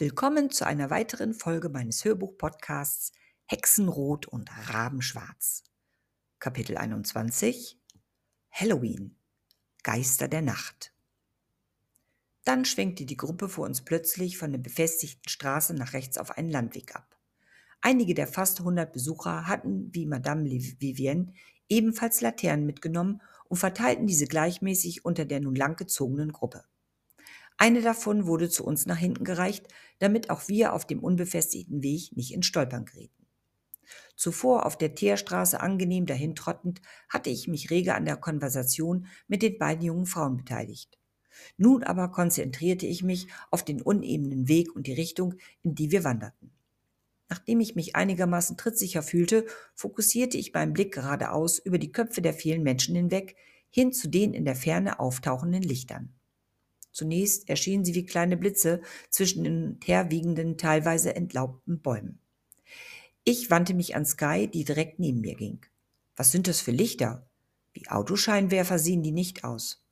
Willkommen zu einer weiteren Folge meines Hörbuch-Podcasts Hexenrot und Rabenschwarz. Kapitel 21 Halloween Geister der Nacht. Dann schwenkte die Gruppe vor uns plötzlich von der befestigten Straße nach rechts auf einen Landweg ab. Einige der fast 100 Besucher hatten, wie Madame Vivienne, ebenfalls Laternen mitgenommen und verteilten diese gleichmäßig unter der nun langgezogenen Gruppe. Eine davon wurde zu uns nach hinten gereicht, damit auch wir auf dem unbefestigten Weg nicht in Stolpern gerieten. Zuvor auf der Teerstraße angenehm dahintrottend, hatte ich mich rege an der Konversation mit den beiden jungen Frauen beteiligt. Nun aber konzentrierte ich mich auf den unebenen Weg und die Richtung, in die wir wanderten. Nachdem ich mich einigermaßen trittsicher fühlte, fokussierte ich meinen Blick geradeaus über die Köpfe der vielen Menschen hinweg, hin zu den in der Ferne auftauchenden Lichtern. Zunächst erschienen sie wie kleine Blitze zwischen den herwiegenden, teilweise entlaubten Bäumen. Ich wandte mich an Sky, die direkt neben mir ging. Was sind das für Lichter? Wie Autoscheinwerfer sehen die nicht aus.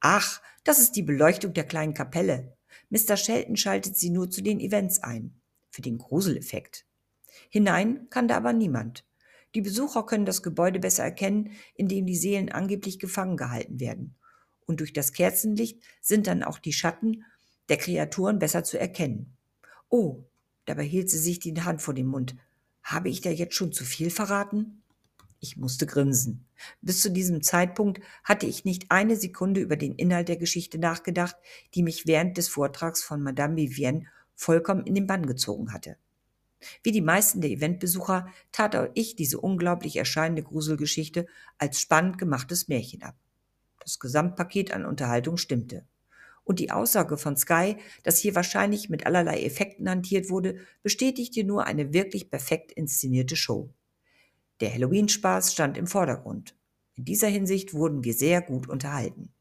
Ach, das ist die Beleuchtung der kleinen Kapelle. Mr. Shelton schaltet sie nur zu den Events ein. Für den Gruseleffekt. Hinein kann da aber niemand. Die Besucher können das Gebäude besser erkennen, indem die Seelen angeblich gefangen gehalten werden und durch das Kerzenlicht sind dann auch die Schatten der Kreaturen besser zu erkennen. Oh, dabei hielt sie sich die Hand vor den Mund. Habe ich da jetzt schon zu viel verraten? Ich musste grinsen. Bis zu diesem Zeitpunkt hatte ich nicht eine Sekunde über den Inhalt der Geschichte nachgedacht, die mich während des Vortrags von Madame Vivienne vollkommen in den Bann gezogen hatte. Wie die meisten der Eventbesucher tat auch ich diese unglaublich erscheinende Gruselgeschichte als spannend gemachtes Märchen ab. Das Gesamtpaket an Unterhaltung stimmte. Und die Aussage von Sky, dass hier wahrscheinlich mit allerlei Effekten hantiert wurde, bestätigte nur eine wirklich perfekt inszenierte Show. Der Halloween-Spaß stand im Vordergrund. In dieser Hinsicht wurden wir sehr gut unterhalten.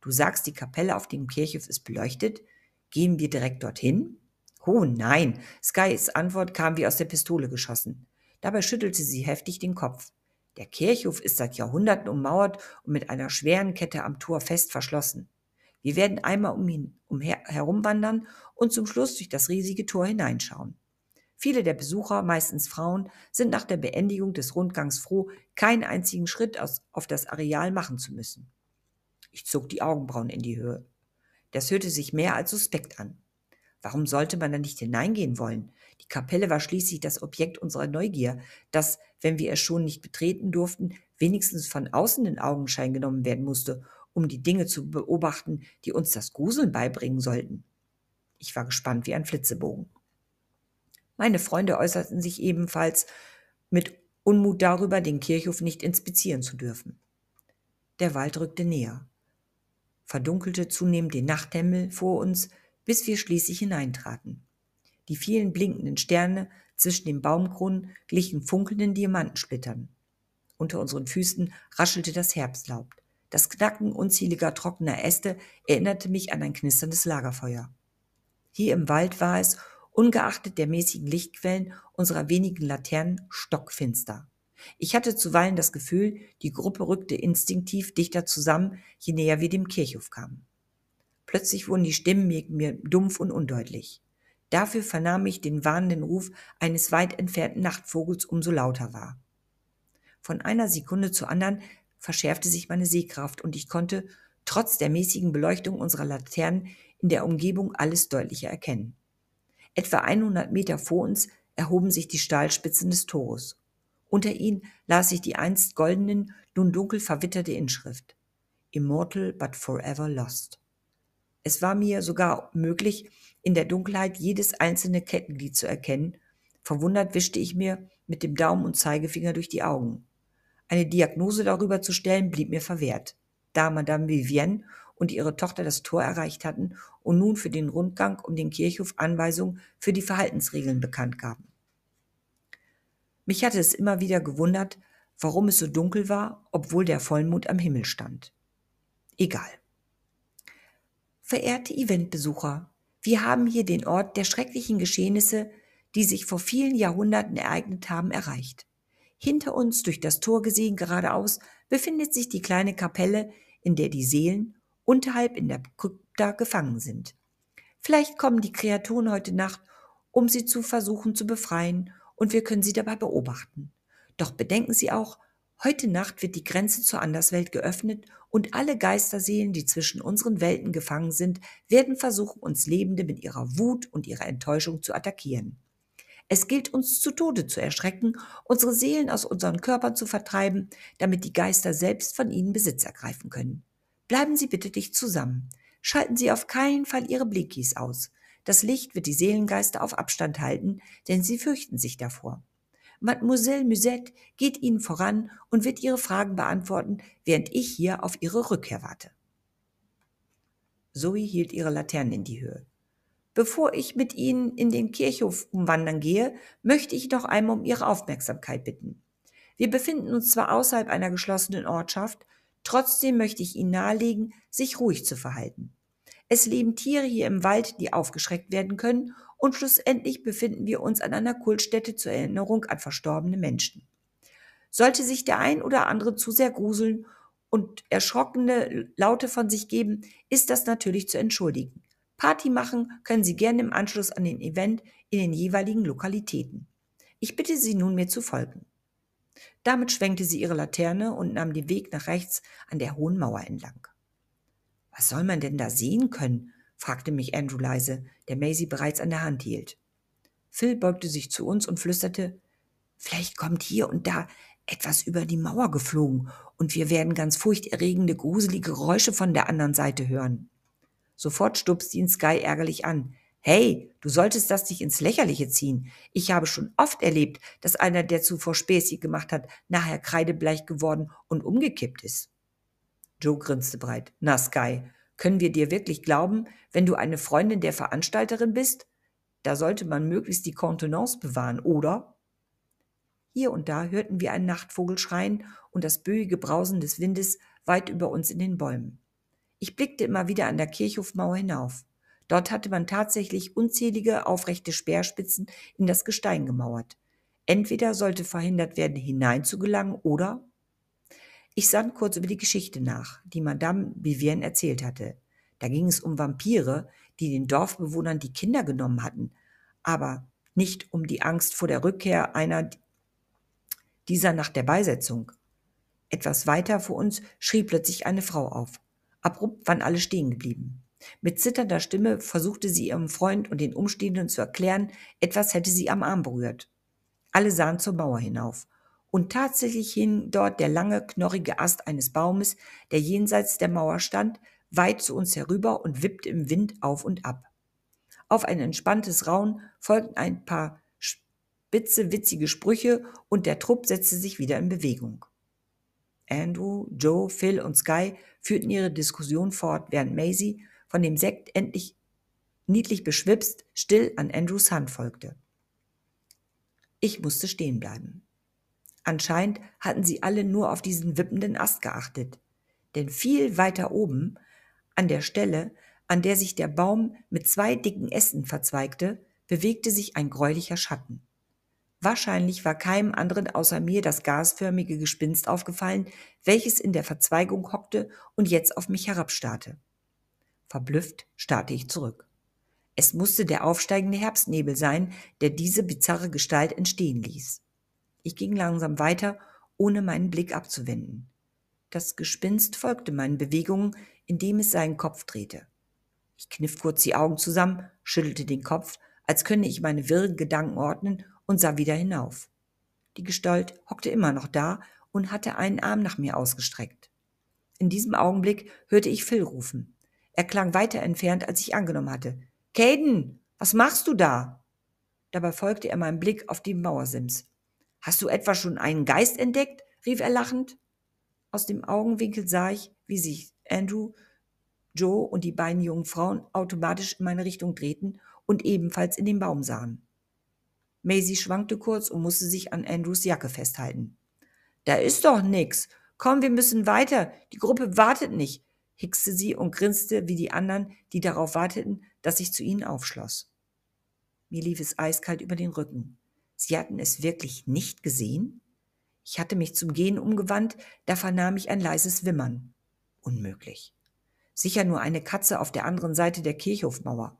Du sagst, die Kapelle auf dem Kirchhof ist beleuchtet? Gehen wir direkt dorthin? Oh nein, Skys Antwort kam wie aus der Pistole geschossen. Dabei schüttelte sie heftig den Kopf. Der Kirchhof ist seit Jahrhunderten ummauert und mit einer schweren Kette am Tor fest verschlossen. Wir werden einmal um ihn umher, herumwandern und zum Schluss durch das riesige Tor hineinschauen. Viele der Besucher, meistens Frauen, sind nach der Beendigung des Rundgangs froh, keinen einzigen Schritt aus, auf das Areal machen zu müssen. Ich zog die Augenbrauen in die Höhe. Das hörte sich mehr als suspekt an. Warum sollte man da nicht hineingehen wollen? Die Kapelle war schließlich das Objekt unserer Neugier, das, wenn wir es schon nicht betreten durften, wenigstens von außen in Augenschein genommen werden musste, um die Dinge zu beobachten, die uns das Gruseln beibringen sollten. Ich war gespannt wie ein Flitzebogen. Meine Freunde äußerten sich ebenfalls mit Unmut darüber, den Kirchhof nicht inspizieren zu dürfen. Der Wald rückte näher, verdunkelte zunehmend den Nachthimmel vor uns, bis wir schließlich hineintraten. Die vielen blinkenden Sterne zwischen den Baumkronen glichen funkelnden Diamantensplittern. Unter unseren Füßen raschelte das Herbstlaub. Das Knacken unzähliger trockener Äste erinnerte mich an ein knisterndes Lagerfeuer. Hier im Wald war es, ungeachtet der mäßigen Lichtquellen unserer wenigen Laternen, stockfinster. Ich hatte zuweilen das Gefühl, die Gruppe rückte instinktiv dichter zusammen, je näher wir dem Kirchhof kamen. Plötzlich wurden die Stimmen mir dumpf und undeutlich. Dafür vernahm ich den warnenden Ruf eines weit entfernten Nachtvogels umso lauter war. Von einer Sekunde zur anderen verschärfte sich meine Sehkraft und ich konnte, trotz der mäßigen Beleuchtung unserer Laternen, in der Umgebung alles deutlicher erkennen. Etwa 100 Meter vor uns erhoben sich die Stahlspitzen des Tores. Unter ihnen las ich die einst goldenen, nun dunkel verwitterte Inschrift. Immortal but forever lost. Es war mir sogar möglich, in der Dunkelheit jedes einzelne Kettenglied zu erkennen. Verwundert wischte ich mir mit dem Daumen und Zeigefinger durch die Augen. Eine Diagnose darüber zu stellen blieb mir verwehrt, da Madame Vivienne und ihre Tochter das Tor erreicht hatten und nun für den Rundgang um den Kirchhof Anweisungen für die Verhaltensregeln bekannt gaben. Mich hatte es immer wieder gewundert, warum es so dunkel war, obwohl der Vollmond am Himmel stand. Egal. Verehrte Eventbesucher, wir haben hier den Ort der schrecklichen Geschehnisse, die sich vor vielen Jahrhunderten ereignet haben, erreicht. Hinter uns, durch das Tor gesehen geradeaus, befindet sich die kleine Kapelle, in der die Seelen unterhalb in der Krypta gefangen sind. Vielleicht kommen die Kreaturen heute Nacht, um sie zu versuchen zu befreien, und wir können sie dabei beobachten. Doch bedenken Sie auch, heute Nacht wird die Grenze zur Anderswelt geöffnet und alle Geisterseelen, die zwischen unseren Welten gefangen sind, werden versuchen, uns Lebende mit ihrer Wut und ihrer Enttäuschung zu attackieren. Es gilt uns zu Tode zu erschrecken, unsere Seelen aus unseren Körpern zu vertreiben, damit die Geister selbst von ihnen Besitz ergreifen können. Bleiben Sie bitte dicht zusammen. Schalten Sie auf keinen Fall Ihre Blickies aus. Das Licht wird die Seelengeister auf Abstand halten, denn sie fürchten sich davor. Mademoiselle Musette geht Ihnen voran und wird Ihre Fragen beantworten, während ich hier auf Ihre Rückkehr warte. Zoe hielt ihre Laterne in die Höhe. Bevor ich mit Ihnen in den Kirchhof umwandern gehe, möchte ich noch einmal um Ihre Aufmerksamkeit bitten. Wir befinden uns zwar außerhalb einer geschlossenen Ortschaft, trotzdem möchte ich Ihnen nahelegen, sich ruhig zu verhalten. Es leben Tiere hier im Wald, die aufgeschreckt werden können, und schlussendlich befinden wir uns an einer Kultstätte zur Erinnerung an verstorbene Menschen. Sollte sich der ein oder andere zu sehr gruseln und erschrockene Laute von sich geben, ist das natürlich zu entschuldigen. Party machen können Sie gerne im Anschluss an den Event in den jeweiligen Lokalitäten. Ich bitte Sie nun mir zu folgen. Damit schwenkte sie ihre Laterne und nahm den Weg nach rechts an der hohen Mauer entlang. Was soll man denn da sehen können? Fragte mich Andrew leise, der Maisie bereits an der Hand hielt. Phil beugte sich zu uns und flüsterte, vielleicht kommt hier und da etwas über die Mauer geflogen und wir werden ganz furchterregende, gruselige Geräusche von der anderen Seite hören. Sofort stupste ihn Sky ärgerlich an. Hey, du solltest das nicht ins Lächerliche ziehen. Ich habe schon oft erlebt, dass einer, der zuvor Späßchen gemacht hat, nachher kreidebleich geworden und umgekippt ist. Joe grinste breit. Na, Sky, können wir dir wirklich glauben, wenn du eine Freundin der Veranstalterin bist? Da sollte man möglichst die Kontenance bewahren, oder? Hier und da hörten wir einen Nachtvogel schreien und das böige Brausen des Windes weit über uns in den Bäumen. Ich blickte immer wieder an der Kirchhofmauer hinauf. Dort hatte man tatsächlich unzählige aufrechte Speerspitzen in das Gestein gemauert. Entweder sollte verhindert werden, hineinzugelangen, oder ich sann kurz über die Geschichte nach, die Madame Vivienne erzählt hatte. Da ging es um Vampire, die den Dorfbewohnern die Kinder genommen hatten, aber nicht um die Angst vor der Rückkehr einer dieser nach der Beisetzung. Etwas weiter vor uns schrie plötzlich eine Frau auf. Abrupt waren alle stehen geblieben. Mit zitternder Stimme versuchte sie ihrem Freund und den Umstehenden zu erklären, etwas hätte sie am Arm berührt. Alle sahen zur Mauer hinauf. Und tatsächlich hing dort der lange, knorrige Ast eines Baumes, der jenseits der Mauer stand, weit zu uns herüber und wippte im Wind auf und ab. Auf ein entspanntes Raun folgten ein paar spitze, witzige Sprüche und der Trupp setzte sich wieder in Bewegung. Andrew, Joe, Phil und Sky führten ihre Diskussion fort, während Maisie, von dem Sekt endlich niedlich beschwipst, still an Andrews Hand folgte. Ich musste stehen bleiben. Anscheinend hatten sie alle nur auf diesen wippenden Ast geachtet, denn viel weiter oben, an der Stelle, an der sich der Baum mit zwei dicken Ästen verzweigte, bewegte sich ein gräulicher Schatten. Wahrscheinlich war keinem anderen außer mir das gasförmige Gespinst aufgefallen, welches in der Verzweigung hockte und jetzt auf mich herabstarrte. Verblüfft starrte ich zurück. Es musste der aufsteigende Herbstnebel sein, der diese bizarre Gestalt entstehen ließ. Ich ging langsam weiter, ohne meinen Blick abzuwenden. Das Gespinst folgte meinen Bewegungen, indem es seinen Kopf drehte. Ich kniff kurz die Augen zusammen, schüttelte den Kopf, als könne ich meine wirren Gedanken ordnen und sah wieder hinauf. Die Gestalt hockte immer noch da und hatte einen Arm nach mir ausgestreckt. In diesem Augenblick hörte ich Phil rufen. Er klang weiter entfernt, als ich angenommen hatte. Caden, was machst du da? Dabei folgte er meinem Blick auf die Mauersims. Hast du etwa schon einen Geist entdeckt? rief er lachend. Aus dem Augenwinkel sah ich, wie sich Andrew, Joe und die beiden jungen Frauen automatisch in meine Richtung drehten und ebenfalls in den Baum sahen. Maisie schwankte kurz und musste sich an Andrews Jacke festhalten. Da ist doch nix. Komm, wir müssen weiter. Die Gruppe wartet nicht, hickste sie und grinste wie die anderen, die darauf warteten, dass ich zu ihnen aufschloss. Mir lief es eiskalt über den Rücken. Sie hatten es wirklich nicht gesehen? Ich hatte mich zum Gehen umgewandt, da vernahm ich ein leises Wimmern. Unmöglich. Sicher nur eine Katze auf der anderen Seite der Kirchhofmauer.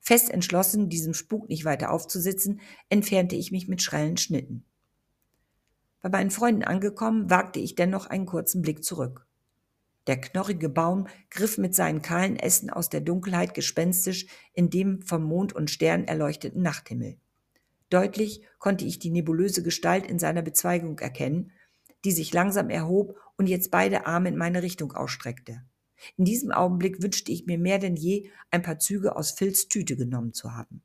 Fest entschlossen, diesem Spuk nicht weiter aufzusitzen, entfernte ich mich mit schrellen Schnitten. Bei meinen Freunden angekommen, wagte ich dennoch einen kurzen Blick zurück. Der knorrige Baum griff mit seinen kahlen Ästen aus der Dunkelheit gespenstisch in dem vom Mond und Stern erleuchteten Nachthimmel. Deutlich konnte ich die nebulöse Gestalt in seiner Bezweigung erkennen, die sich langsam erhob und jetzt beide Arme in meine Richtung ausstreckte. In diesem Augenblick wünschte ich mir mehr denn je, ein paar Züge aus Phils Tüte genommen zu haben.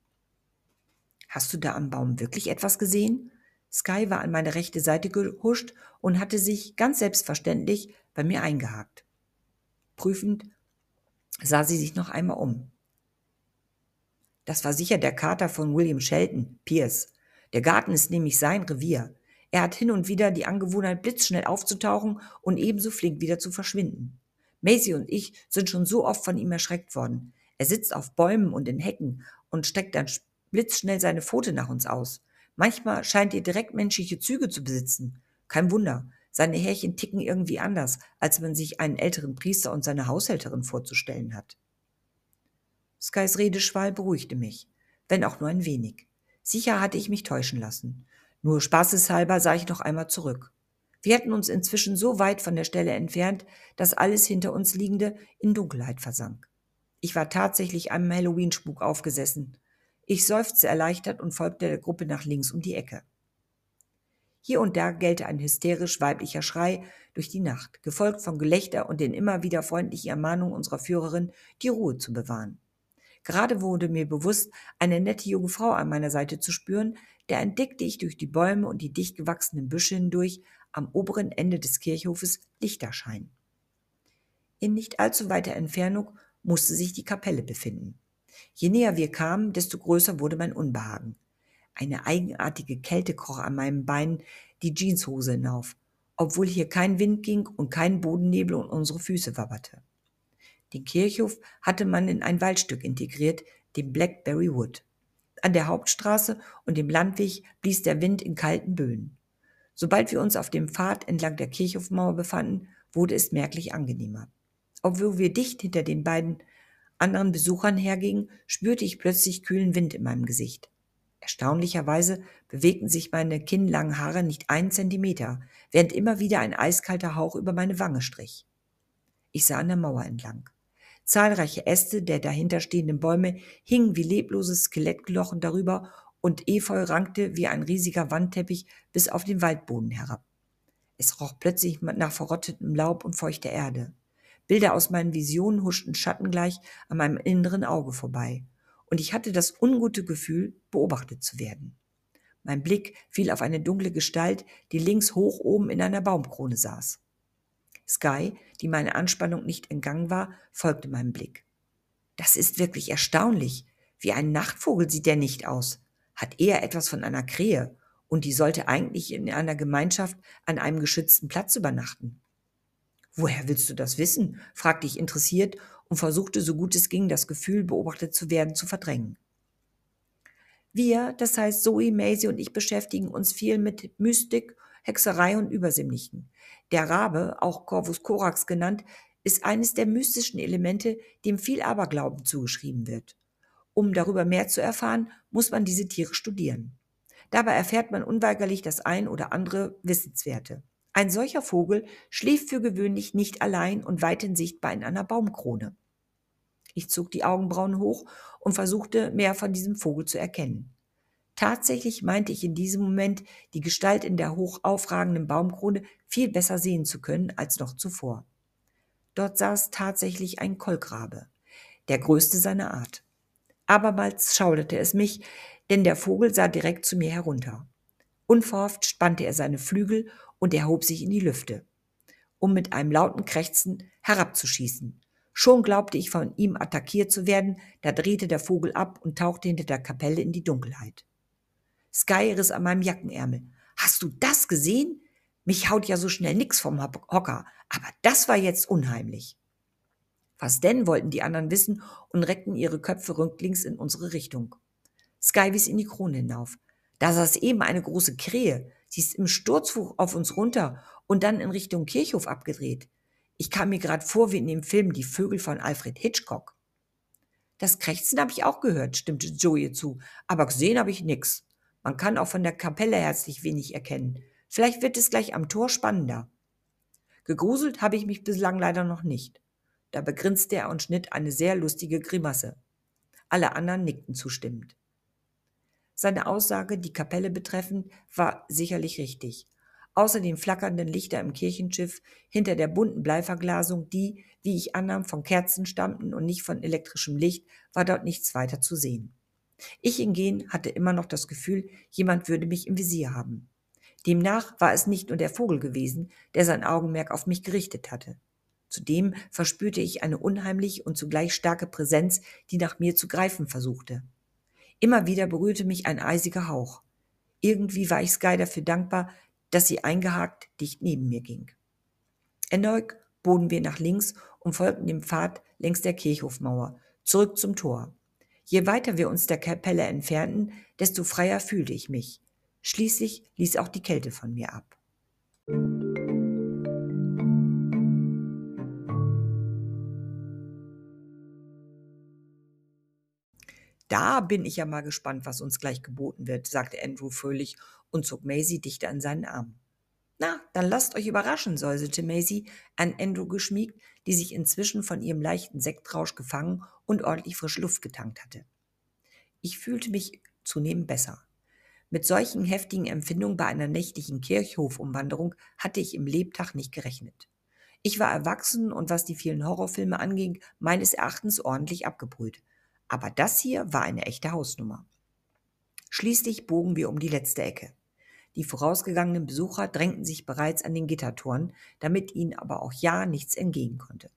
Hast du da am Baum wirklich etwas gesehen? Sky war an meine rechte Seite gehuscht und hatte sich ganz selbstverständlich bei mir eingehakt. Prüfend sah sie sich noch einmal um. Das war sicher der Kater von William Shelton, Pierce. Der Garten ist nämlich sein Revier. Er hat hin und wieder die Angewohnheit, blitzschnell aufzutauchen und ebenso flink wieder zu verschwinden. Maisie und ich sind schon so oft von ihm erschreckt worden. Er sitzt auf Bäumen und in Hecken und streckt dann blitzschnell seine Pfote nach uns aus. Manchmal scheint er direkt menschliche Züge zu besitzen. Kein Wunder, seine Härchen ticken irgendwie anders, als man sich einen älteren Priester und seine Haushälterin vorzustellen hat. Skys Redeschwall beruhigte mich, wenn auch nur ein wenig. Sicher hatte ich mich täuschen lassen. Nur spaßeshalber sah ich noch einmal zurück. Wir hatten uns inzwischen so weit von der Stelle entfernt, dass alles hinter uns Liegende in Dunkelheit versank. Ich war tatsächlich einem Halloween-Spuk aufgesessen. Ich seufzte erleichtert und folgte der Gruppe nach links um die Ecke. Hier und da gellte ein hysterisch weiblicher Schrei durch die Nacht, gefolgt von Gelächter und den immer wieder freundlichen Ermahnungen unserer Führerin, die Ruhe zu bewahren. Gerade wurde mir bewusst, eine nette junge Frau an meiner Seite zu spüren, da entdeckte ich durch die Bäume und die dicht gewachsenen Büsche hindurch am oberen Ende des Kirchhofes Lichter scheinen. In nicht allzu weiter Entfernung musste sich die Kapelle befinden. Je näher wir kamen, desto größer wurde mein Unbehagen. Eine eigenartige Kälte kroch an meinen Beinen die Jeanshose hinauf, obwohl hier kein Wind ging und kein Bodennebel um unsere Füße wabberte. Den Kirchhof hatte man in ein Waldstück integriert, dem Blackberry Wood. An der Hauptstraße und dem Landweg blies der Wind in kalten Böen. Sobald wir uns auf dem Pfad entlang der Kirchhofmauer befanden, wurde es merklich angenehmer. Obwohl wir dicht hinter den beiden anderen Besuchern hergingen, spürte ich plötzlich kühlen Wind in meinem Gesicht. Erstaunlicherweise bewegten sich meine kinnlangen Haare nicht einen Zentimeter, während immer wieder ein eiskalter Hauch über meine Wange strich. Ich sah an der Mauer entlang. Zahlreiche Äste der dahinterstehenden Bäume hingen wie lebloses Skelettglochen darüber und Efeu rankte wie ein riesiger Wandteppich bis auf den Waldboden herab. Es roch plötzlich nach verrottetem Laub und feuchter Erde. Bilder aus meinen Visionen huschten schattengleich an meinem inneren Auge vorbei und ich hatte das ungute Gefühl, beobachtet zu werden. Mein Blick fiel auf eine dunkle Gestalt, die links hoch oben in einer Baumkrone saß. Sky, die meine Anspannung nicht entgangen war, folgte meinem Blick. Das ist wirklich erstaunlich. Wie ein Nachtvogel sieht der nicht aus. Hat eher etwas von einer Krähe und die sollte eigentlich in einer Gemeinschaft an einem geschützten Platz übernachten. Woher willst du das wissen? fragte ich interessiert und versuchte so gut es ging, das Gefühl, beobachtet zu werden, zu verdrängen. Wir, das heißt Zoe, Maisie und ich beschäftigen uns viel mit Mystik, Hexerei und Übersinnlichen. Der Rabe, auch Corvus Corax genannt, ist eines der mystischen Elemente, dem viel Aberglauben zugeschrieben wird. Um darüber mehr zu erfahren, muss man diese Tiere studieren. Dabei erfährt man unweigerlich das ein oder andere Wissenswerte. Ein solcher Vogel schläft für gewöhnlich nicht allein und weithin sichtbar in einer Baumkrone. Ich zog die Augenbrauen hoch und versuchte mehr von diesem Vogel zu erkennen. Tatsächlich meinte ich in diesem Moment, die Gestalt in der hoch aufragenden Baumkrone viel besser sehen zu können als noch zuvor. Dort saß tatsächlich ein Kolkrabe, der größte seiner Art. Abermals schauderte es mich, denn der Vogel sah direkt zu mir herunter. Unverhofft spannte er seine Flügel und erhob sich in die Lüfte, um mit einem lauten Krächzen herabzuschießen. Schon glaubte ich von ihm attackiert zu werden, da drehte der Vogel ab und tauchte hinter der Kapelle in die Dunkelheit. Sky riss an meinem Jackenärmel. Hast du das gesehen? Mich haut ja so schnell nix vom Hocker, aber das war jetzt unheimlich. Was denn, wollten die anderen wissen und reckten ihre Köpfe rücklings in unsere Richtung. Sky wies in die Krone hinauf. Da saß eben eine große Krähe. Sie ist im Sturzflug auf uns runter und dann in Richtung Kirchhof abgedreht. Ich kam mir gerade vor wie in dem Film Die Vögel von Alfred Hitchcock. Das Krächzen habe ich auch gehört, stimmte Joe ihr zu, aber gesehen habe ich nix. Man kann auch von der Kapelle herzlich wenig erkennen. Vielleicht wird es gleich am Tor spannender. Gegruselt habe ich mich bislang leider noch nicht. Da begrinste er und schnitt eine sehr lustige Grimasse. Alle anderen nickten zustimmend. Seine Aussage, die Kapelle betreffend, war sicherlich richtig. Außer den flackernden Lichter im Kirchenschiff, hinter der bunten Bleiverglasung, die, wie ich annahm, von Kerzen stammten und nicht von elektrischem Licht, war dort nichts weiter zu sehen. Ich hingegen hatte immer noch das Gefühl, jemand würde mich im Visier haben. Demnach war es nicht nur der Vogel gewesen, der sein Augenmerk auf mich gerichtet hatte. Zudem verspürte ich eine unheimlich und zugleich starke Präsenz, die nach mir zu greifen versuchte. Immer wieder berührte mich ein eisiger Hauch. Irgendwie war ich Sky dafür dankbar, dass sie eingehakt dicht neben mir ging. Erneut bogen wir nach links und folgten dem Pfad längs der Kirchhofmauer, zurück zum Tor. Je weiter wir uns der Kapelle entfernten, desto freier fühlte ich mich. Schließlich ließ auch die Kälte von mir ab. Da bin ich ja mal gespannt, was uns gleich geboten wird, sagte Andrew fröhlich und zog Maisie dichter an seinen Arm. Na, dann lasst euch überraschen, säuselte Maisie, an Andrew geschmiegt, die sich inzwischen von ihrem leichten Sektrausch gefangen und ordentlich frische Luft getankt hatte. Ich fühlte mich zunehmend besser. Mit solchen heftigen Empfindungen bei einer nächtlichen Kirchhofumwanderung hatte ich im Lebtag nicht gerechnet. Ich war erwachsen und was die vielen Horrorfilme anging, meines Erachtens ordentlich abgebrüht. Aber das hier war eine echte Hausnummer. Schließlich bogen wir um die letzte Ecke. Die vorausgegangenen Besucher drängten sich bereits an den Gittertoren, damit ihnen aber auch ja nichts entgehen konnte.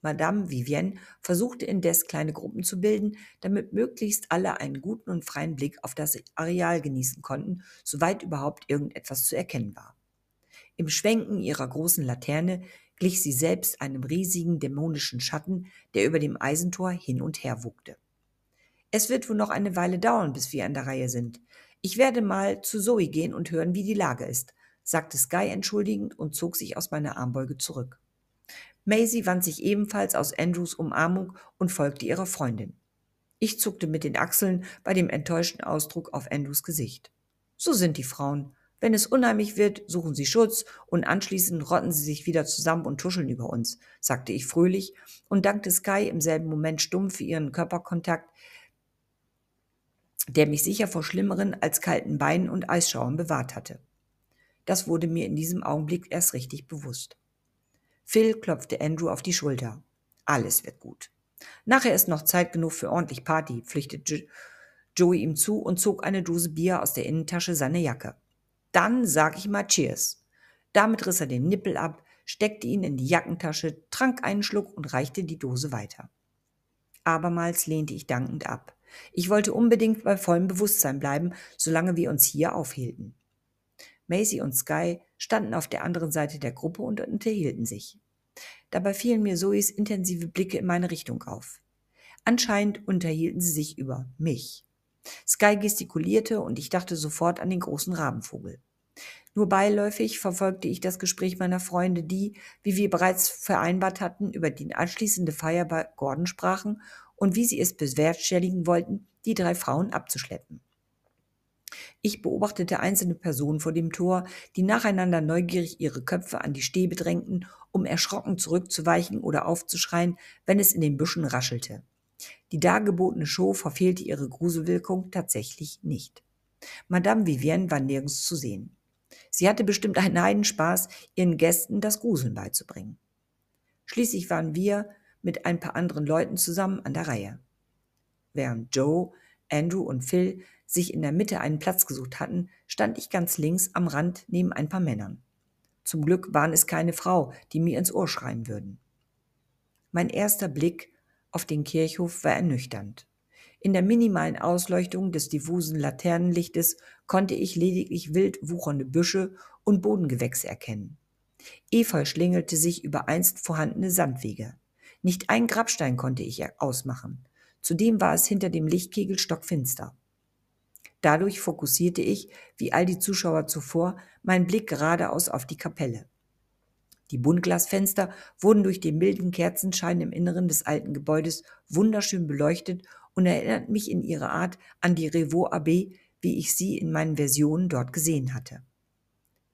Madame Vivienne versuchte indes kleine Gruppen zu bilden, damit möglichst alle einen guten und freien Blick auf das Areal genießen konnten, soweit überhaupt irgendetwas zu erkennen war. Im Schwenken ihrer großen Laterne glich sie selbst einem riesigen dämonischen Schatten, der über dem Eisentor hin und her wogte. Es wird wohl noch eine Weile dauern, bis wir an der Reihe sind. Ich werde mal zu Zoe gehen und hören, wie die Lage ist, sagte Sky entschuldigend und zog sich aus meiner Armbeuge zurück. Maisie wand sich ebenfalls aus Andrews Umarmung und folgte ihrer Freundin. Ich zuckte mit den Achseln bei dem enttäuschten Ausdruck auf Andrews Gesicht. So sind die Frauen. Wenn es unheimlich wird, suchen sie Schutz und anschließend rotten sie sich wieder zusammen und tuscheln über uns, sagte ich fröhlich und dankte Sky im selben Moment stumm für ihren Körperkontakt, der mich sicher vor schlimmeren als kalten Beinen und Eisschauern bewahrt hatte. Das wurde mir in diesem Augenblick erst richtig bewusst. Phil klopfte Andrew auf die Schulter. Alles wird gut. Nachher ist noch Zeit genug für ordentlich Party, pflichtete Joey ihm zu und zog eine Dose Bier aus der Innentasche seiner Jacke. Dann sag ich mal Cheers. Damit riss er den Nippel ab, steckte ihn in die Jackentasche, trank einen Schluck und reichte die Dose weiter. Abermals lehnte ich dankend ab. Ich wollte unbedingt bei vollem Bewusstsein bleiben, solange wir uns hier aufhielten. Maisie und Sky standen auf der anderen Seite der Gruppe und unterhielten sich. Dabei fielen mir Zoes intensive Blicke in meine Richtung auf. Anscheinend unterhielten sie sich über mich. Sky gestikulierte und ich dachte sofort an den großen Rabenvogel. Nur beiläufig verfolgte ich das Gespräch meiner Freunde, die, wie wir bereits vereinbart hatten, über die anschließende Feier bei Gordon sprachen und wie sie es bewerkstelligen wollten, die drei Frauen abzuschleppen. Ich beobachtete einzelne Personen vor dem Tor, die nacheinander neugierig ihre Köpfe an die Stäbe drängten, um erschrocken zurückzuweichen oder aufzuschreien, wenn es in den Büschen raschelte. Die dargebotene Show verfehlte ihre Gruselwirkung tatsächlich nicht. Madame Vivienne war nirgends zu sehen. Sie hatte bestimmt einen Heidenspaß, ihren Gästen das Gruseln beizubringen. Schließlich waren wir, mit ein paar anderen Leuten zusammen an der Reihe. Während Joe, Andrew und Phil sich in der Mitte einen Platz gesucht hatten, stand ich ganz links am Rand neben ein paar Männern. Zum Glück waren es keine Frau, die mir ins Ohr schreien würden. Mein erster Blick auf den Kirchhof war ernüchternd. In der minimalen Ausleuchtung des diffusen Laternenlichtes konnte ich lediglich wild wuchernde Büsche und Bodengewächse erkennen. Efeu schlängelte sich über einst vorhandene Sandwege. Nicht ein Grabstein konnte ich ausmachen. Zudem war es hinter dem Lichtkegel stockfinster. Dadurch fokussierte ich, wie all die Zuschauer zuvor, meinen Blick geradeaus auf die Kapelle. Die Buntglasfenster wurden durch den milden Kerzenschein im Inneren des alten Gebäudes wunderschön beleuchtet und erinnerten mich in ihrer Art an die Revaux Abbé, wie ich sie in meinen Versionen dort gesehen hatte.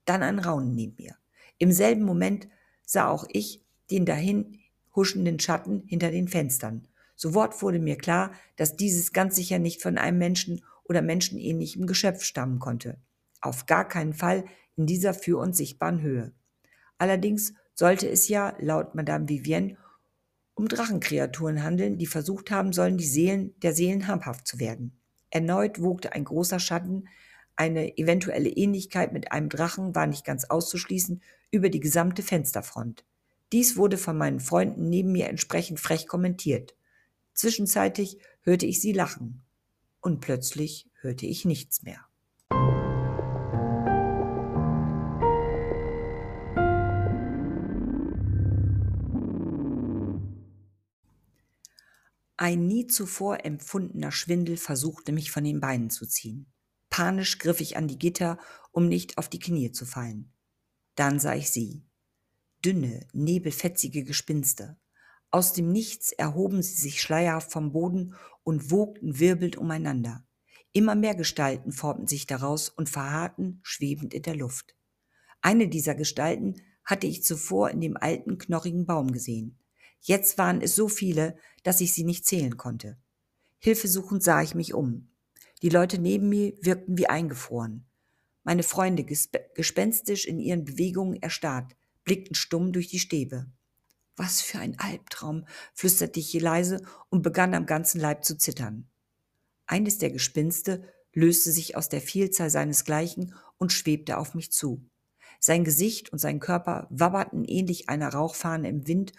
Dann ein Raunen neben mir. Im selben Moment sah auch ich den dahin huschenden Schatten hinter den Fenstern. Sofort wurde mir klar, dass dieses ganz sicher nicht von einem Menschen oder menschenähnlichem Geschöpf stammen konnte. Auf gar keinen Fall in dieser für uns sichtbaren Höhe. Allerdings sollte es ja, laut Madame Vivienne, um Drachenkreaturen handeln, die versucht haben sollen, die Seelen der Seelen habhaft zu werden. Erneut wogte ein großer Schatten, eine eventuelle Ähnlichkeit mit einem Drachen war nicht ganz auszuschließen, über die gesamte Fensterfront. Dies wurde von meinen Freunden neben mir entsprechend frech kommentiert. Zwischenzeitlich hörte ich sie lachen. Und plötzlich hörte ich nichts mehr. Ein nie zuvor empfundener Schwindel versuchte mich von den Beinen zu ziehen. Panisch griff ich an die Gitter, um nicht auf die Knie zu fallen. Dann sah ich sie. Dünne, nebelfetzige Gespinste. Aus dem Nichts erhoben sie sich schleierhaft vom Boden und wogten wirbelnd umeinander. Immer mehr Gestalten formten sich daraus und verharrten schwebend in der Luft. Eine dieser Gestalten hatte ich zuvor in dem alten, knorrigen Baum gesehen. Jetzt waren es so viele, dass ich sie nicht zählen konnte. Hilfesuchend sah ich mich um. Die Leute neben mir wirkten wie eingefroren. Meine Freunde, gespenstisch in ihren Bewegungen erstarrt, blickten stumm durch die Stäbe. Was für ein Albtraum, flüsterte ich leise und begann am ganzen Leib zu zittern. Eines der Gespinste löste sich aus der Vielzahl seinesgleichen und schwebte auf mich zu. Sein Gesicht und sein Körper wabberten ähnlich einer Rauchfahne im Wind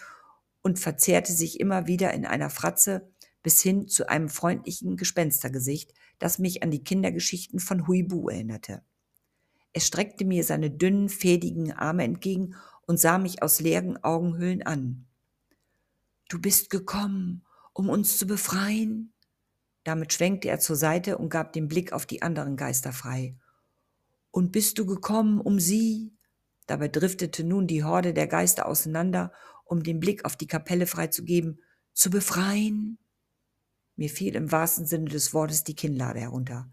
und verzehrte sich immer wieder in einer Fratze bis hin zu einem freundlichen Gespenstergesicht, das mich an die Kindergeschichten von Huibu erinnerte. Es streckte mir seine dünnen, fädigen Arme entgegen und sah mich aus leeren Augenhöhlen an. Du bist gekommen, um uns zu befreien? Damit schwenkte er zur Seite und gab den Blick auf die anderen Geister frei. Und bist du gekommen, um sie? Dabei driftete nun die Horde der Geister auseinander, um den Blick auf die Kapelle freizugeben, zu befreien? Mir fiel im wahrsten Sinne des Wortes die Kinnlade herunter.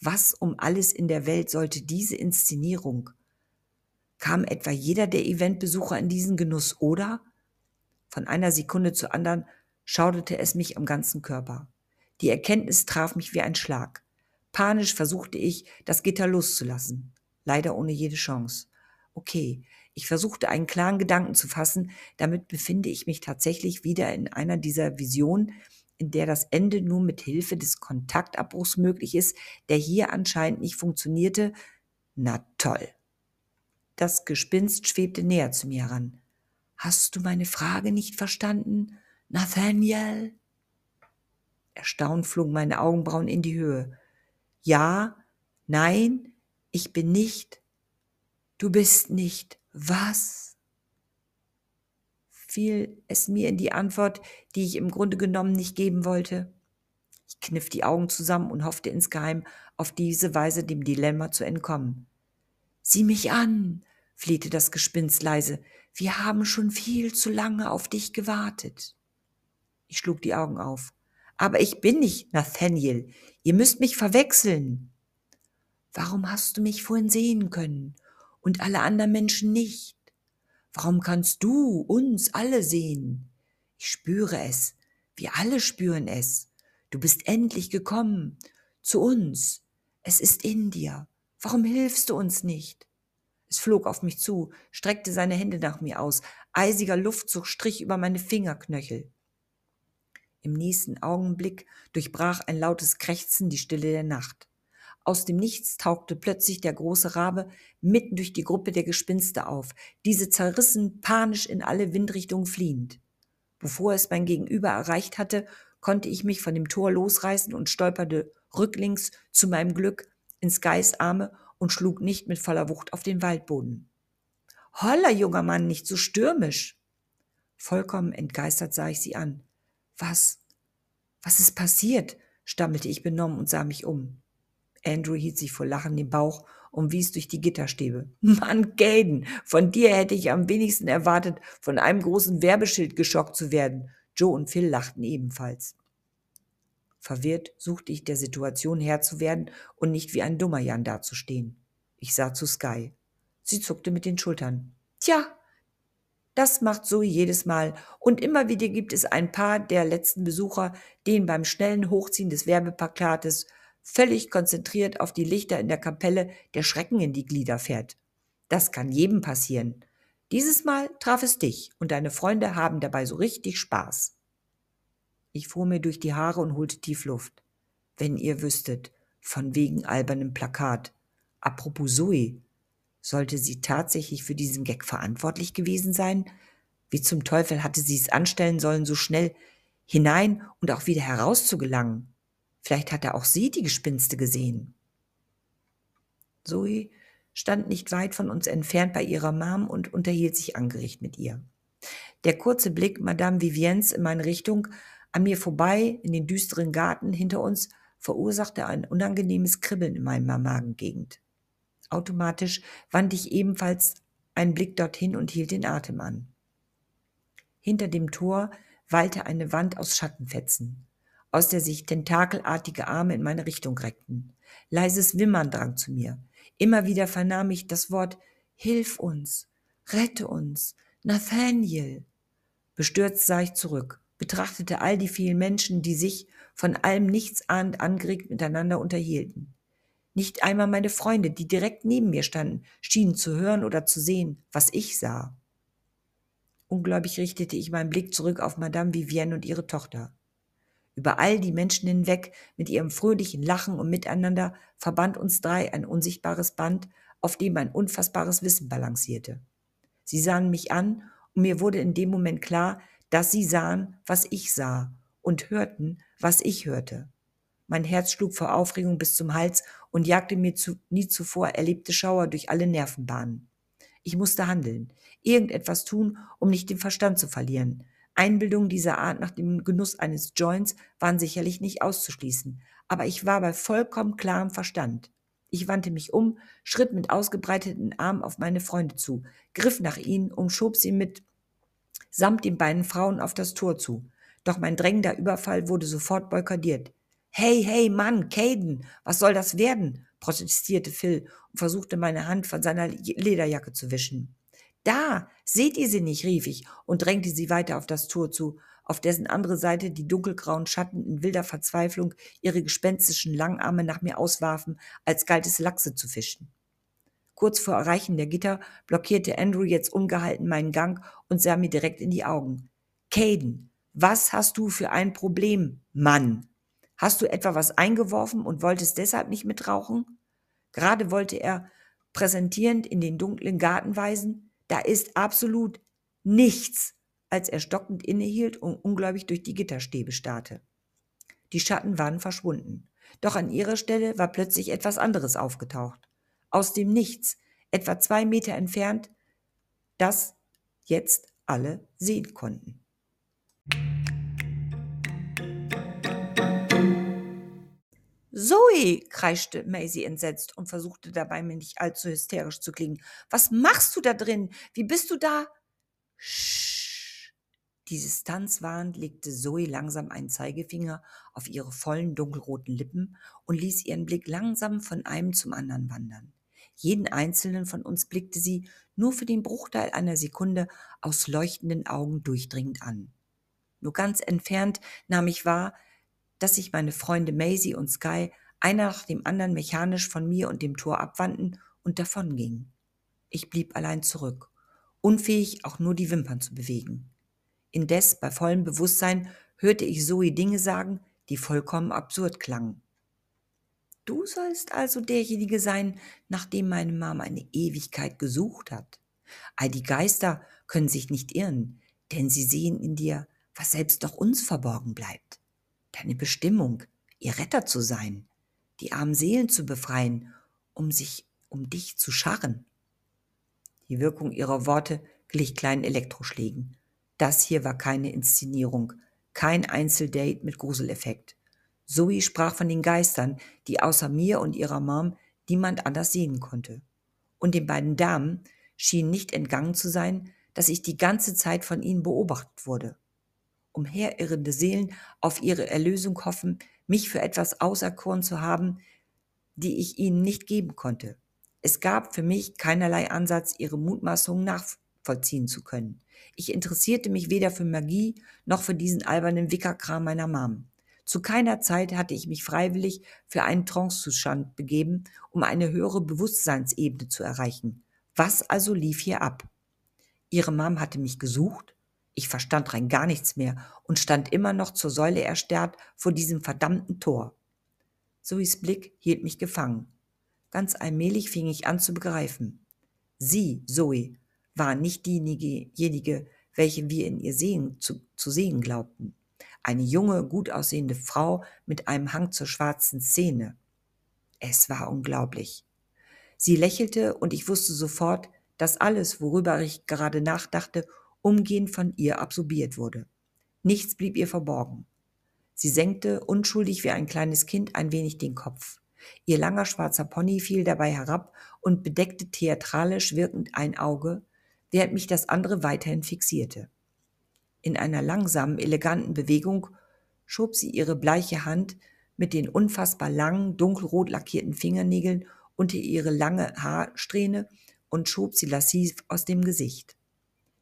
Was um alles in der Welt sollte diese Inszenierung? Kam etwa jeder der Eventbesucher in diesen Genuss oder? Von einer Sekunde zur anderen schauderte es mich am ganzen Körper. Die Erkenntnis traf mich wie ein Schlag. Panisch versuchte ich, das Gitter loszulassen. Leider ohne jede Chance. Okay, ich versuchte einen klaren Gedanken zu fassen, damit befinde ich mich tatsächlich wieder in einer dieser Visionen, in der das Ende nur mit Hilfe des Kontaktabbruchs möglich ist, der hier anscheinend nicht funktionierte. Na toll. Das Gespinst schwebte näher zu mir heran. Hast du meine Frage nicht verstanden, Nathaniel? Erstaunt flogen meine Augenbrauen in die Höhe. Ja, nein, ich bin nicht. Du bist nicht. Was? Fiel es mir in die Antwort, die ich im Grunde genommen nicht geben wollte. Ich kniff die Augen zusammen und hoffte insgeheim, auf diese Weise dem Dilemma zu entkommen. Sieh mich an, flehte das Gespinst leise. Wir haben schon viel zu lange auf dich gewartet. Ich schlug die Augen auf. Aber ich bin nicht Nathaniel. Ihr müsst mich verwechseln. Warum hast du mich vorhin sehen können und alle anderen Menschen nicht? Warum kannst du uns alle sehen? Ich spüre es. Wir alle spüren es. Du bist endlich gekommen. Zu uns. Es ist in dir. Warum hilfst du uns nicht? Es flog auf mich zu, streckte seine Hände nach mir aus. Eisiger Luftzug strich über meine Fingerknöchel. Im nächsten Augenblick durchbrach ein lautes Krächzen die Stille der Nacht. Aus dem Nichts tauchte plötzlich der große Rabe mitten durch die Gruppe der Gespinste auf, diese zerrissen panisch in alle Windrichtungen fliehend. Bevor es mein Gegenüber erreicht hatte, konnte ich mich von dem Tor losreißen und stolperte rücklings zu meinem Glück in Skys Arme und schlug nicht mit voller Wucht auf den Waldboden. Holla, junger Mann, nicht so stürmisch. Vollkommen entgeistert sah ich sie an. Was? Was ist passiert? stammelte ich benommen und sah mich um. Andrew hielt sich vor Lachen den Bauch und wies durch die Gitterstäbe. Mann, Gaden, von dir hätte ich am wenigsten erwartet, von einem großen Werbeschild geschockt zu werden. Joe und Phil lachten ebenfalls. Verwirrt suchte ich der Situation Herr zu werden und nicht wie ein dummer Jan dazustehen. Ich sah zu Sky. Sie zuckte mit den Schultern. Tja, das macht Zoe jedes Mal. Und immer wieder gibt es ein paar der letzten Besucher, denen beim schnellen Hochziehen des Werbeplakates völlig konzentriert auf die Lichter in der Kapelle der Schrecken in die Glieder fährt. Das kann jedem passieren. Dieses Mal traf es dich und deine Freunde haben dabei so richtig Spaß. Ich fuhr mir durch die Haare und holte tief Luft. Wenn ihr wüsstet, von wegen albernem Plakat. Apropos Zoe, sollte sie tatsächlich für diesen Gag verantwortlich gewesen sein? Wie zum Teufel hatte sie es anstellen sollen, so schnell hinein und auch wieder heraus zu gelangen? Vielleicht hatte auch sie die Gespinste gesehen. Zoe stand nicht weit von uns entfernt bei ihrer Mom und unterhielt sich angericht mit ihr. Der kurze Blick Madame Viviens in meine Richtung, an mir vorbei, in den düsteren Garten hinter uns, verursachte ein unangenehmes Kribbeln in meiner Magengegend. Automatisch wandte ich ebenfalls einen Blick dorthin und hielt den Atem an. Hinter dem Tor wallte eine Wand aus Schattenfetzen aus der sich tentakelartige Arme in meine Richtung reckten. Leises Wimmern drang zu mir. Immer wieder vernahm ich das Wort Hilf uns, rette uns, Nathaniel. Bestürzt sah ich zurück, betrachtete all die vielen Menschen, die sich von allem nichts ahnend angeregt miteinander unterhielten. Nicht einmal meine Freunde, die direkt neben mir standen, schienen zu hören oder zu sehen, was ich sah. Ungläubig richtete ich meinen Blick zurück auf Madame Vivienne und ihre Tochter. Über all die Menschen hinweg, mit ihrem fröhlichen Lachen und Miteinander, verband uns drei ein unsichtbares Band, auf dem ein unfassbares Wissen balancierte. Sie sahen mich an, und mir wurde in dem Moment klar, dass sie sahen, was ich sah, und hörten, was ich hörte. Mein Herz schlug vor Aufregung bis zum Hals und jagte mir zu, nie zuvor erlebte Schauer durch alle Nervenbahnen. Ich musste handeln, irgendetwas tun, um nicht den Verstand zu verlieren, Einbildungen dieser Art nach dem Genuss eines Joints waren sicherlich nicht auszuschließen, aber ich war bei vollkommen klarem Verstand. Ich wandte mich um, schritt mit ausgebreiteten Armen auf meine Freunde zu, griff nach ihnen und schob sie mit samt den beiden Frauen auf das Tor zu. Doch mein drängender Überfall wurde sofort boykottiert. Hey, hey, Mann, Caden, was soll das werden? protestierte Phil und versuchte meine Hand von seiner Lederjacke zu wischen. Da, seht ihr sie nicht, rief ich und drängte sie weiter auf das Tor zu, auf dessen andere Seite die dunkelgrauen Schatten in wilder Verzweiflung ihre gespenstischen Langarme nach mir auswarfen, als galt es Lachse zu fischen. Kurz vor Erreichen der Gitter blockierte Andrew jetzt ungehalten meinen Gang und sah mir direkt in die Augen. Caden, was hast du für ein Problem, Mann? Hast du etwa was eingeworfen und wolltest deshalb nicht mitrauchen? Gerade wollte er präsentierend in den dunklen Garten weisen, da ist absolut nichts, als er stockend innehielt und ungläubig durch die Gitterstäbe starrte. Die Schatten waren verschwunden. Doch an ihrer Stelle war plötzlich etwas anderes aufgetaucht. Aus dem Nichts, etwa zwei Meter entfernt, das jetzt alle sehen konnten. Zoe, kreischte Maisie entsetzt und versuchte dabei, mir nicht allzu hysterisch zu klingen. Was machst du da drin? Wie bist du da? Sch. Die Distanz wahrend legte Zoe langsam einen Zeigefinger auf ihre vollen dunkelroten Lippen und ließ ihren Blick langsam von einem zum anderen wandern. Jeden einzelnen von uns blickte sie nur für den Bruchteil einer Sekunde aus leuchtenden Augen durchdringend an. Nur ganz entfernt nahm ich wahr, dass sich meine Freunde Maisie und Sky einer nach dem anderen mechanisch von mir und dem Tor abwandten und davongingen. Ich blieb allein zurück, unfähig auch nur die Wimpern zu bewegen. Indes, bei vollem Bewusstsein, hörte ich Zoe Dinge sagen, die vollkommen absurd klangen. Du sollst also derjenige sein, nach dem meine Mama eine Ewigkeit gesucht hat. All die Geister können sich nicht irren, denn sie sehen in dir, was selbst doch uns verborgen bleibt deine Bestimmung, ihr Retter zu sein, die armen Seelen zu befreien, um sich um dich zu scharren. Die Wirkung ihrer Worte glich kleinen Elektroschlägen. Das hier war keine Inszenierung, kein Einzeldate mit Gruseleffekt. Zoe sprach von den Geistern, die außer mir und ihrer Mom niemand anders sehen konnte. Und den beiden Damen schien nicht entgangen zu sein, dass ich die ganze Zeit von ihnen beobachtet wurde. Umherirrende Seelen auf ihre Erlösung hoffen, mich für etwas auserkoren zu haben, die ich ihnen nicht geben konnte. Es gab für mich keinerlei Ansatz, ihre Mutmaßungen nachvollziehen zu können. Ich interessierte mich weder für Magie noch für diesen albernen Wickerkram meiner Mom. Zu keiner Zeit hatte ich mich freiwillig für einen Trancezustand begeben, um eine höhere Bewusstseinsebene zu erreichen. Was also lief hier ab? Ihre Mom hatte mich gesucht, ich verstand rein gar nichts mehr und stand immer noch zur Säule erstarrt vor diesem verdammten Tor. Zoes Blick hielt mich gefangen. Ganz allmählich fing ich an zu begreifen. Sie, Zoe, war nicht diejenige, welche wir in ihr sehen, zu, zu sehen glaubten. Eine junge, gut aussehende Frau mit einem Hang zur schwarzen Szene. Es war unglaublich. Sie lächelte und ich wusste sofort, dass alles, worüber ich gerade nachdachte, umgehend von ihr absorbiert wurde. Nichts blieb ihr verborgen. Sie senkte, unschuldig wie ein kleines Kind, ein wenig den Kopf. Ihr langer schwarzer Pony fiel dabei herab und bedeckte theatralisch wirkend ein Auge, während mich das andere weiterhin fixierte. In einer langsamen, eleganten Bewegung schob sie ihre bleiche Hand mit den unfassbar langen, dunkelrot lackierten Fingernägeln unter ihre lange Haarsträhne und schob sie lassiv aus dem Gesicht.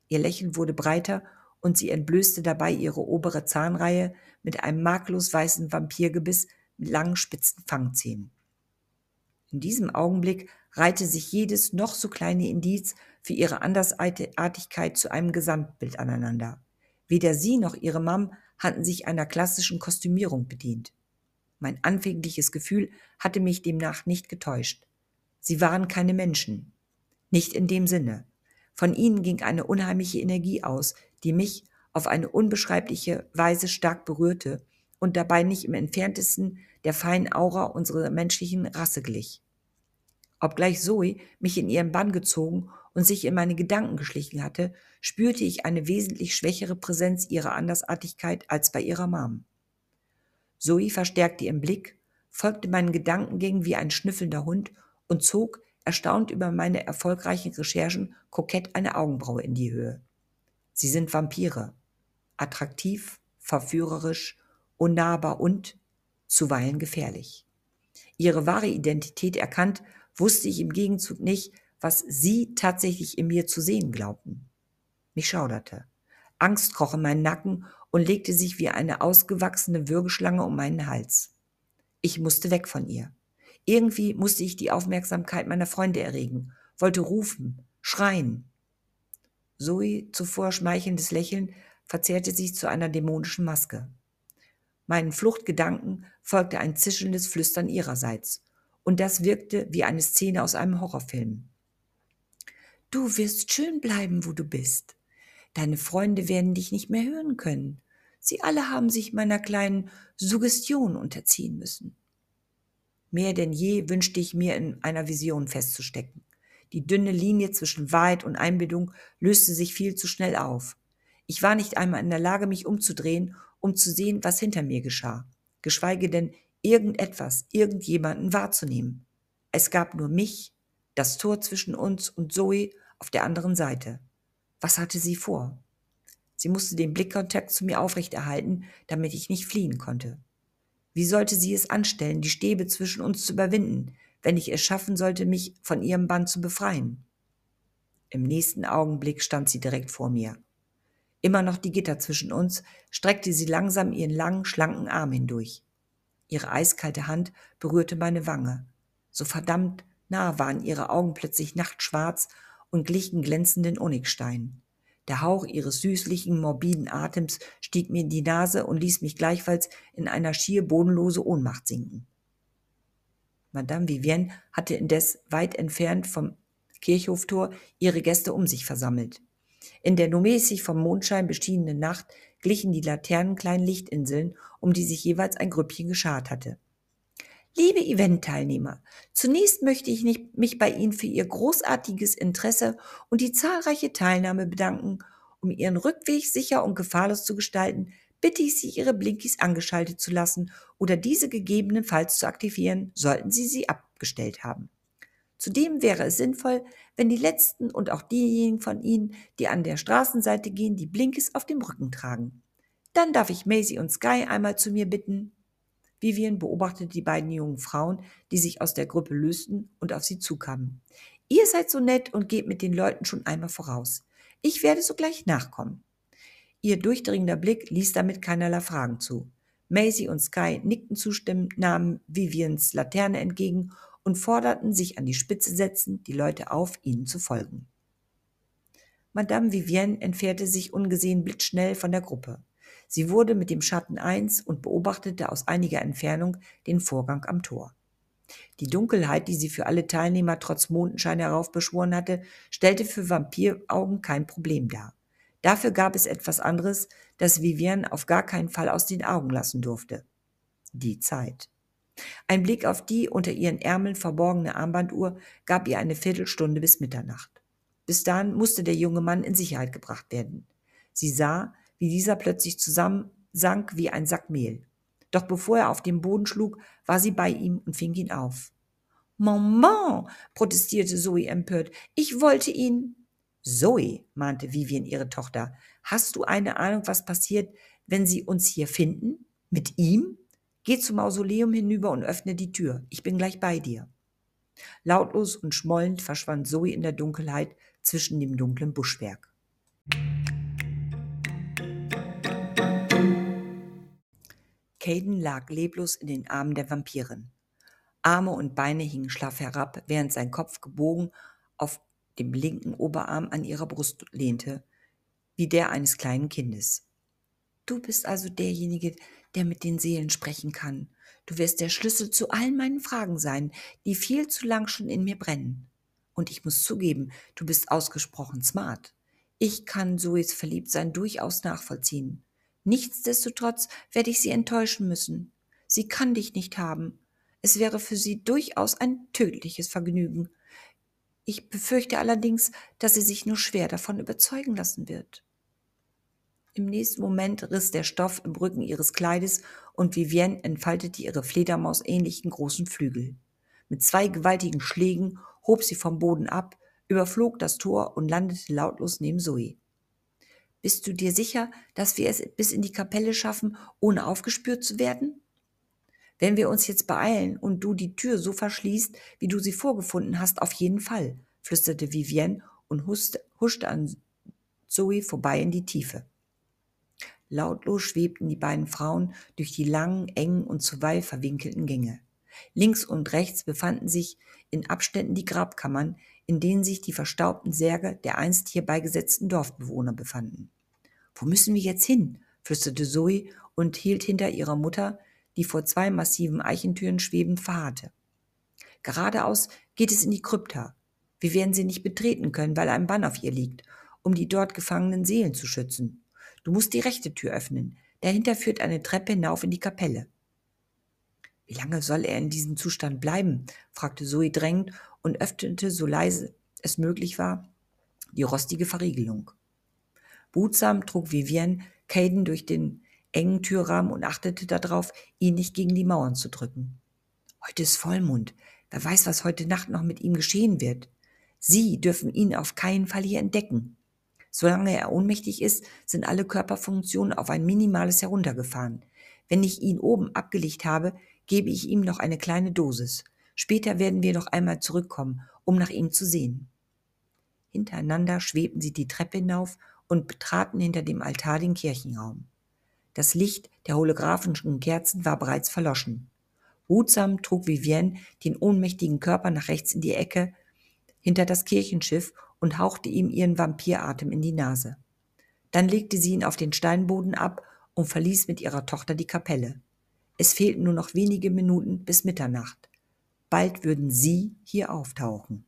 Ihr Lächeln wurde breiter und sie entblößte dabei ihre obere Zahnreihe mit einem makellos weißen Vampirgebiss mit langen spitzen Fangzähnen. In diesem Augenblick reihte sich jedes noch so kleine Indiz für ihre Andersartigkeit zu einem Gesamtbild aneinander. Weder sie noch ihre Mam hatten sich einer klassischen Kostümierung bedient. Mein anfängliches Gefühl hatte mich demnach nicht getäuscht. Sie waren keine Menschen. Nicht in dem Sinne. Von ihnen ging eine unheimliche Energie aus, die mich auf eine unbeschreibliche Weise stark berührte und dabei nicht im entferntesten der feinen Aura unserer menschlichen Rasse glich. Obgleich Zoe mich in ihren Bann gezogen und sich in meine Gedanken geschlichen hatte, spürte ich eine wesentlich schwächere Präsenz ihrer Andersartigkeit als bei ihrer Mom. Zoe verstärkte ihren Blick, folgte meinen Gedankengängen wie ein schnüffelnder Hund und zog, erstaunt über meine erfolgreichen Recherchen, kokett eine Augenbraue in die Höhe. Sie sind Vampire. Attraktiv, verführerisch, unnahbar und zuweilen gefährlich. Ihre wahre Identität erkannt, wusste ich im Gegenzug nicht, was sie tatsächlich in mir zu sehen glaubten. Mich schauderte. Angst kroch in meinen Nacken und legte sich wie eine ausgewachsene Würgeschlange um meinen Hals. Ich musste weg von ihr. Irgendwie musste ich die Aufmerksamkeit meiner Freunde erregen, wollte rufen, schreien. Zoe, zuvor schmeichelndes Lächeln, verzerrte sich zu einer dämonischen Maske. Meinen Fluchtgedanken folgte ein zischendes Flüstern ihrerseits, und das wirkte wie eine Szene aus einem Horrorfilm. Du wirst schön bleiben, wo du bist. Deine Freunde werden dich nicht mehr hören können. Sie alle haben sich meiner kleinen Suggestion unterziehen müssen. Mehr denn je wünschte ich mir in einer Vision festzustecken. Die dünne Linie zwischen Wahrheit und Einbildung löste sich viel zu schnell auf. Ich war nicht einmal in der Lage, mich umzudrehen, um zu sehen, was hinter mir geschah, geschweige denn irgendetwas, irgendjemanden wahrzunehmen. Es gab nur mich, das Tor zwischen uns und Zoe auf der anderen Seite. Was hatte sie vor? Sie musste den Blickkontakt zu mir aufrechterhalten, damit ich nicht fliehen konnte. Wie sollte sie es anstellen, die Stäbe zwischen uns zu überwinden, wenn ich es schaffen sollte, mich von ihrem Bann zu befreien? Im nächsten Augenblick stand sie direkt vor mir. Immer noch die Gitter zwischen uns, streckte sie langsam ihren langen, schlanken Arm hindurch. Ihre eiskalte Hand berührte meine Wange. So verdammt nah waren ihre Augen plötzlich nachtschwarz und glichen glänzenden Onyxsteinen. Der Hauch ihres süßlichen, morbiden Atems stieg mir in die Nase und ließ mich gleichfalls in einer schier bodenlose Ohnmacht sinken. Madame Vivienne hatte indes weit entfernt vom Kirchhoftor ihre Gäste um sich versammelt. In der nur mäßig vom Mondschein beschienenen Nacht glichen die Laternen kleinen Lichtinseln, um die sich jeweils ein Grüppchen geschart hatte. Liebe Eventteilnehmer, zunächst möchte ich mich bei Ihnen für Ihr großartiges Interesse und die zahlreiche Teilnahme bedanken. Um Ihren Rückweg sicher und gefahrlos zu gestalten, bitte ich Sie, Ihre Blinkies angeschaltet zu lassen oder diese gegebenenfalls zu aktivieren, sollten Sie sie abgestellt haben. Zudem wäre es sinnvoll, wenn die Letzten und auch diejenigen von Ihnen, die an der Straßenseite gehen, die Blinkes auf dem Rücken tragen. Dann darf ich Maisie und Sky einmal zu mir bitten. Vivian beobachtete die beiden jungen Frauen, die sich aus der Gruppe lösten und auf sie zukamen. Ihr seid so nett und geht mit den Leuten schon einmal voraus. Ich werde sogleich nachkommen. Ihr durchdringender Blick ließ damit keinerlei Fragen zu. Maisie und Sky nickten zustimmend, nahmen Vivians Laterne entgegen und forderten, sich an die Spitze setzen, die Leute auf, ihnen zu folgen. Madame Vivienne entfernte sich ungesehen blitzschnell von der Gruppe. Sie wurde mit dem Schatten eins und beobachtete aus einiger Entfernung den Vorgang am Tor. Die Dunkelheit, die sie für alle Teilnehmer trotz Mondenschein heraufbeschworen hatte, stellte für Vampiraugen kein Problem dar. Dafür gab es etwas anderes, das Vivienne auf gar keinen Fall aus den Augen lassen durfte. Die Zeit. Ein Blick auf die unter ihren Ärmeln verborgene Armbanduhr gab ihr eine Viertelstunde bis Mitternacht. Bis dahin musste der junge Mann in Sicherheit gebracht werden. Sie sah, wie dieser plötzlich zusammensank wie ein Sack Mehl. Doch bevor er auf den Boden schlug, war sie bei ihm und fing ihn auf. Maman, protestierte Zoe empört, ich wollte ihn. Zoe, mahnte Vivian ihre Tochter, hast du eine Ahnung, was passiert, wenn sie uns hier finden? Mit ihm? Geh zum Mausoleum hinüber und öffne die Tür. Ich bin gleich bei dir. Lautlos und schmollend verschwand Zoe in der Dunkelheit zwischen dem dunklen Buschwerk. Caden lag leblos in den Armen der Vampirin. Arme und Beine hingen schlaff herab, während sein Kopf gebogen auf dem linken Oberarm an ihrer Brust lehnte, wie der eines kleinen Kindes. Du bist also derjenige, der mit den Seelen sprechen kann. Du wirst der Schlüssel zu allen meinen Fragen sein, die viel zu lang schon in mir brennen. Und ich muss zugeben, du bist ausgesprochen smart. Ich kann Zoes Verliebtsein durchaus nachvollziehen. Nichtsdestotrotz werde ich sie enttäuschen müssen. Sie kann dich nicht haben. Es wäre für sie durchaus ein tödliches Vergnügen. Ich befürchte allerdings, dass sie sich nur schwer davon überzeugen lassen wird. Im nächsten Moment riss der Stoff im Rücken ihres Kleides und Vivienne entfaltete ihre Fledermausähnlichen großen Flügel. Mit zwei gewaltigen Schlägen hob sie vom Boden ab, überflog das Tor und landete lautlos neben Zoe. Bist du dir sicher, dass wir es bis in die Kapelle schaffen, ohne aufgespürt zu werden? Wenn wir uns jetzt beeilen und du die Tür so verschließt, wie du sie vorgefunden hast, auf jeden Fall, flüsterte Vivienne und huschte an Zoe vorbei in die Tiefe. Lautlos schwebten die beiden Frauen durch die langen, engen und zuweilen verwinkelten Gänge. Links und rechts befanden sich in Abständen die Grabkammern, in denen sich die verstaubten Särge der einst hier beigesetzten Dorfbewohner befanden. Wo müssen wir jetzt hin? flüsterte Zoe und hielt hinter ihrer Mutter, die vor zwei massiven Eichentüren schwebend verharrte. Geradeaus geht es in die Krypta. Wir werden sie nicht betreten können, weil ein Bann auf ihr liegt, um die dort gefangenen Seelen zu schützen. Du musst die rechte Tür öffnen. Dahinter führt eine Treppe hinauf in die Kapelle. Wie lange soll er in diesem Zustand bleiben? fragte Zoe drängend und öffnete, so leise es möglich war, die rostige Verriegelung. Behutsam trug Vivienne Caden durch den engen Türrahmen und achtete darauf, ihn nicht gegen die Mauern zu drücken. Heute ist Vollmond. Wer weiß, was heute Nacht noch mit ihm geschehen wird. Sie dürfen ihn auf keinen Fall hier entdecken. Solange er ohnmächtig ist, sind alle Körperfunktionen auf ein minimales heruntergefahren. Wenn ich ihn oben abgelegt habe, gebe ich ihm noch eine kleine Dosis. Später werden wir noch einmal zurückkommen, um nach ihm zu sehen. Hintereinander schwebten sie die Treppe hinauf und betraten hinter dem Altar den Kirchenraum. Das Licht der holographischen Kerzen war bereits verloschen. Hutsam trug Vivienne den ohnmächtigen Körper nach rechts in die Ecke hinter das Kirchenschiff und hauchte ihm ihren Vampiratem in die Nase. Dann legte sie ihn auf den Steinboden ab und verließ mit ihrer Tochter die Kapelle. Es fehlten nur noch wenige Minuten bis Mitternacht. Bald würden sie hier auftauchen.